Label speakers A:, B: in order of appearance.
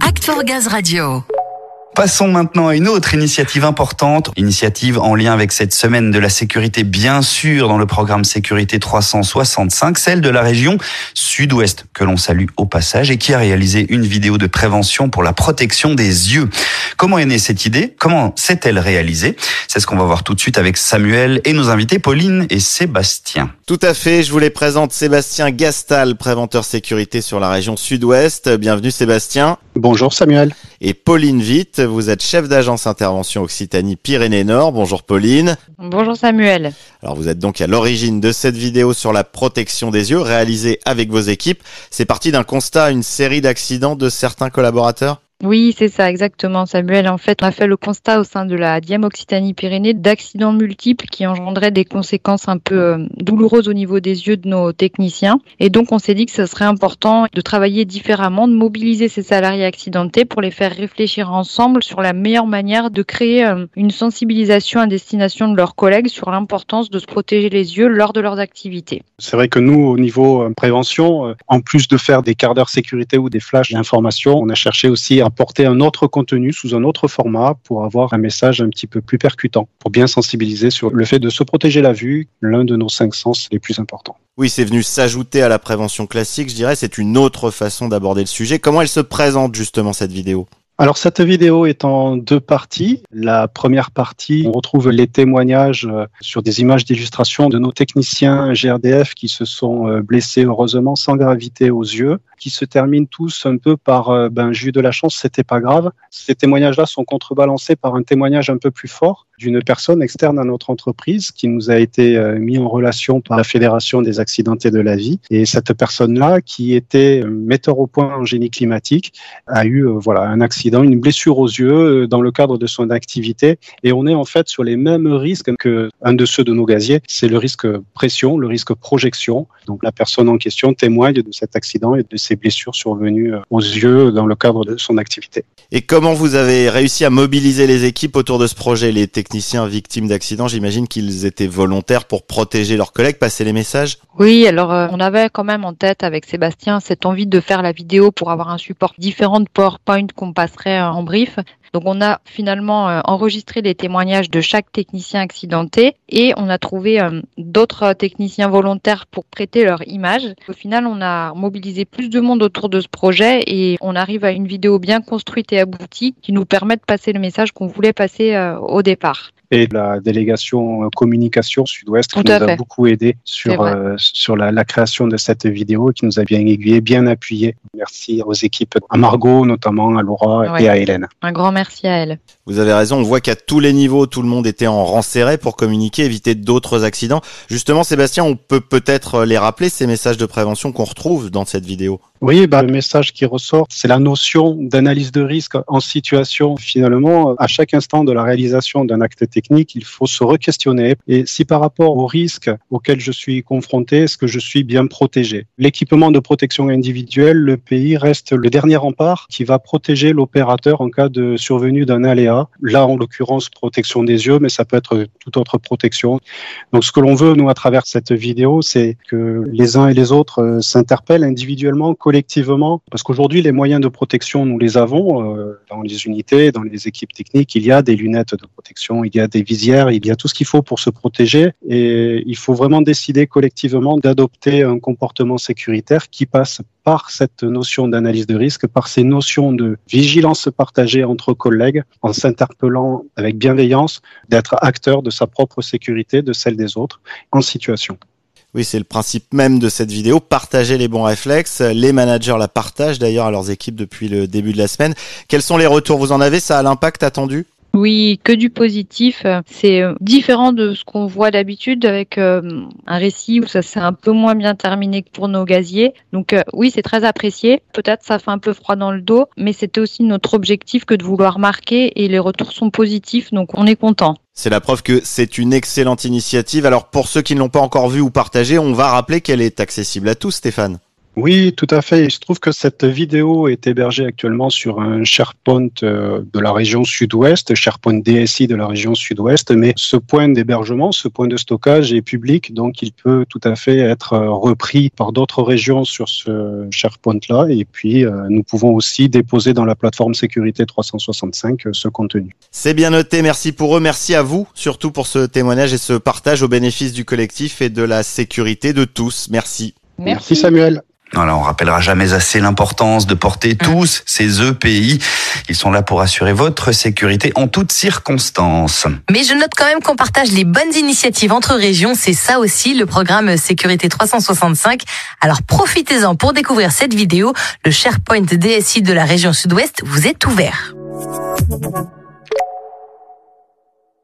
A: Act for Gaz Radio.
B: Passons maintenant à une autre initiative importante, initiative en lien avec cette semaine de la sécurité bien sûr dans le programme Sécurité 365, celle de la région sud-ouest que l'on salue au passage et qui a réalisé une vidéo de prévention pour la protection des yeux. Comment est née cette idée? Comment s'est-elle réalisée? C'est ce qu'on va voir tout de suite avec Samuel et nos invités Pauline et Sébastien.
C: Tout à fait, je vous les présente Sébastien Gastal, préventeur sécurité sur la région sud-ouest. Bienvenue Sébastien.
D: Bonjour Samuel.
C: Et Pauline Witt, vous êtes chef d'agence intervention Occitanie Pyrénées-Nord. Bonjour Pauline.
E: Bonjour Samuel.
C: Alors vous êtes donc à l'origine de cette vidéo sur la protection des yeux réalisée avec vos équipes. C'est parti d'un constat, une série d'accidents de certains collaborateurs?
E: Oui, c'est ça, exactement, Samuel. En fait, on a fait le constat au sein de la Diem Occitanie-Pyrénées d'accidents multiples qui engendraient des conséquences un peu euh, douloureuses au niveau des yeux de nos techniciens. Et donc, on s'est dit que ce serait important de travailler différemment, de mobiliser ces salariés accidentés pour les faire réfléchir ensemble sur la meilleure manière de créer euh, une sensibilisation à destination de leurs collègues sur l'importance de se protéger les yeux lors de leurs activités.
D: C'est vrai que nous, au niveau euh, prévention, en plus de faire des quarts d'heure sécurité ou des flashs d'information, on a cherché aussi apporter un autre contenu sous un autre format pour avoir un message un petit peu plus percutant, pour bien sensibiliser sur le fait de se protéger la vue, l'un de nos cinq sens les plus importants.
C: Oui, c'est venu s'ajouter à la prévention classique, je dirais, c'est une autre façon d'aborder le sujet. Comment elle se présente justement cette vidéo?
D: Alors cette vidéo est en deux parties. La première partie, on retrouve les témoignages euh, sur des images d'illustration de nos techniciens GRDF qui se sont euh, blessés heureusement sans gravité aux yeux, qui se terminent tous un peu par euh, ben j'ai eu de la chance, c'était pas grave. Ces témoignages-là sont contrebalancés par un témoignage un peu plus fort d'une personne externe à notre entreprise qui nous a été mis en relation par la Fédération des accidentés de la vie. Et cette personne-là, qui était metteur au point en génie climatique, a eu voilà un accident une blessure aux yeux euh, dans le cadre de son activité. Et on est en fait sur les mêmes risques que un de ceux de nos gaziers. C'est le risque pression, le risque projection. Donc la personne en question témoigne de cet accident et de ces blessures survenues euh, aux yeux dans le cadre de son activité.
C: Et comment vous avez réussi à mobiliser les équipes autour de ce projet? Les techniciens victimes d'accidents, j'imagine qu'ils étaient volontaires pour protéger leurs collègues, passer les messages?
E: Oui, alors euh, on avait quand même en tête avec Sébastien cette envie de faire la vidéo pour avoir un support différent de PowerPoint qu'on passe euh, en brief. Donc on a finalement euh, enregistré les témoignages de chaque technicien accidenté et on a trouvé euh, d'autres techniciens volontaires pour prêter leur image. Au final, on a mobilisé plus de monde autour de ce projet et on arrive à une vidéo bien construite et aboutie qui nous permet de passer le message qu'on voulait passer au départ
D: et la délégation communication sud-ouest qui nous a beaucoup aidé sur, euh, sur la, la, création de cette vidéo et qui nous a bien aiguillé, bien appuyé. Merci aux équipes, à Margot notamment, à Laura et à Hélène.
E: Un grand merci à elle.
C: Vous avez raison, on voit qu'à tous les niveaux, tout le monde était en rang serré pour communiquer, éviter d'autres accidents. Justement, Sébastien, on peut peut-être les rappeler, ces messages de prévention qu'on retrouve dans cette vidéo.
D: Oui, bah, le message qui ressort, c'est la notion d'analyse de risque en situation. Finalement, à chaque instant de la réalisation d'un acte il faut se re-questionner. Et si par rapport au risque auquel je suis confronté, est-ce que je suis bien protégé? L'équipement de protection individuelle, le pays reste le dernier rempart qui va protéger l'opérateur en cas de survenue d'un aléa. Là, en l'occurrence, protection des yeux, mais ça peut être toute autre protection. Donc, ce que l'on veut, nous, à travers cette vidéo, c'est que les uns et les autres euh, s'interpellent individuellement, collectivement, parce qu'aujourd'hui, les moyens de protection, nous les avons euh, dans les unités, dans les équipes techniques. Il y a des lunettes de protection, il y a des visières, il y a tout ce qu'il faut pour se protéger. Et il faut vraiment décider collectivement d'adopter un comportement sécuritaire qui passe par cette notion d'analyse de risque, par ces notions de vigilance partagée entre collègues, en s'interpellant avec bienveillance d'être acteur de sa propre sécurité, de celle des autres, en situation.
C: Oui, c'est le principe même de cette vidéo, partager les bons réflexes. Les managers la partagent d'ailleurs à leurs équipes depuis le début de la semaine. Quels sont les retours? Vous en avez? Ça a l'impact attendu?
E: Oui, que du positif. C'est euh, différent de ce qu'on voit d'habitude avec euh, un récit où ça s'est un peu moins bien terminé que pour nos gaziers. Donc euh, oui, c'est très apprécié. Peut-être ça fait un peu froid dans le dos, mais c'était aussi notre objectif que de vouloir marquer et les retours sont positifs, donc on est content.
C: C'est la preuve que c'est une excellente initiative. Alors pour ceux qui ne l'ont pas encore vue ou partagée, on va rappeler qu'elle est accessible à tous, Stéphane.
D: Oui, tout à fait. Il se trouve que cette vidéo est hébergée actuellement sur un SharePoint euh, de la région sud-ouest, SharePoint DSI de la région sud-ouest, mais ce point d'hébergement, ce point de stockage est public, donc il peut tout à fait être euh, repris par d'autres régions sur ce SharePoint-là, et puis euh, nous pouvons aussi déposer dans la plateforme sécurité 365 ce contenu.
C: C'est bien noté, merci pour eux, merci à vous, surtout pour ce témoignage et ce partage au bénéfice du collectif et de la sécurité de tous. Merci.
D: Merci Samuel.
B: Voilà, on rappellera jamais assez l'importance de porter
A: Mmh.
B: tous ces EPI. Ils sont là pour assurer votre sécurité en toutes circonstances.
A: Mais je note quand même qu'on partage les bonnes initiatives entre régions. C'est ça aussi le programme Sécurité 365. Alors profitez-en pour découvrir cette vidéo. Le SharePoint DSI de la région sud-ouest vous est ouvert.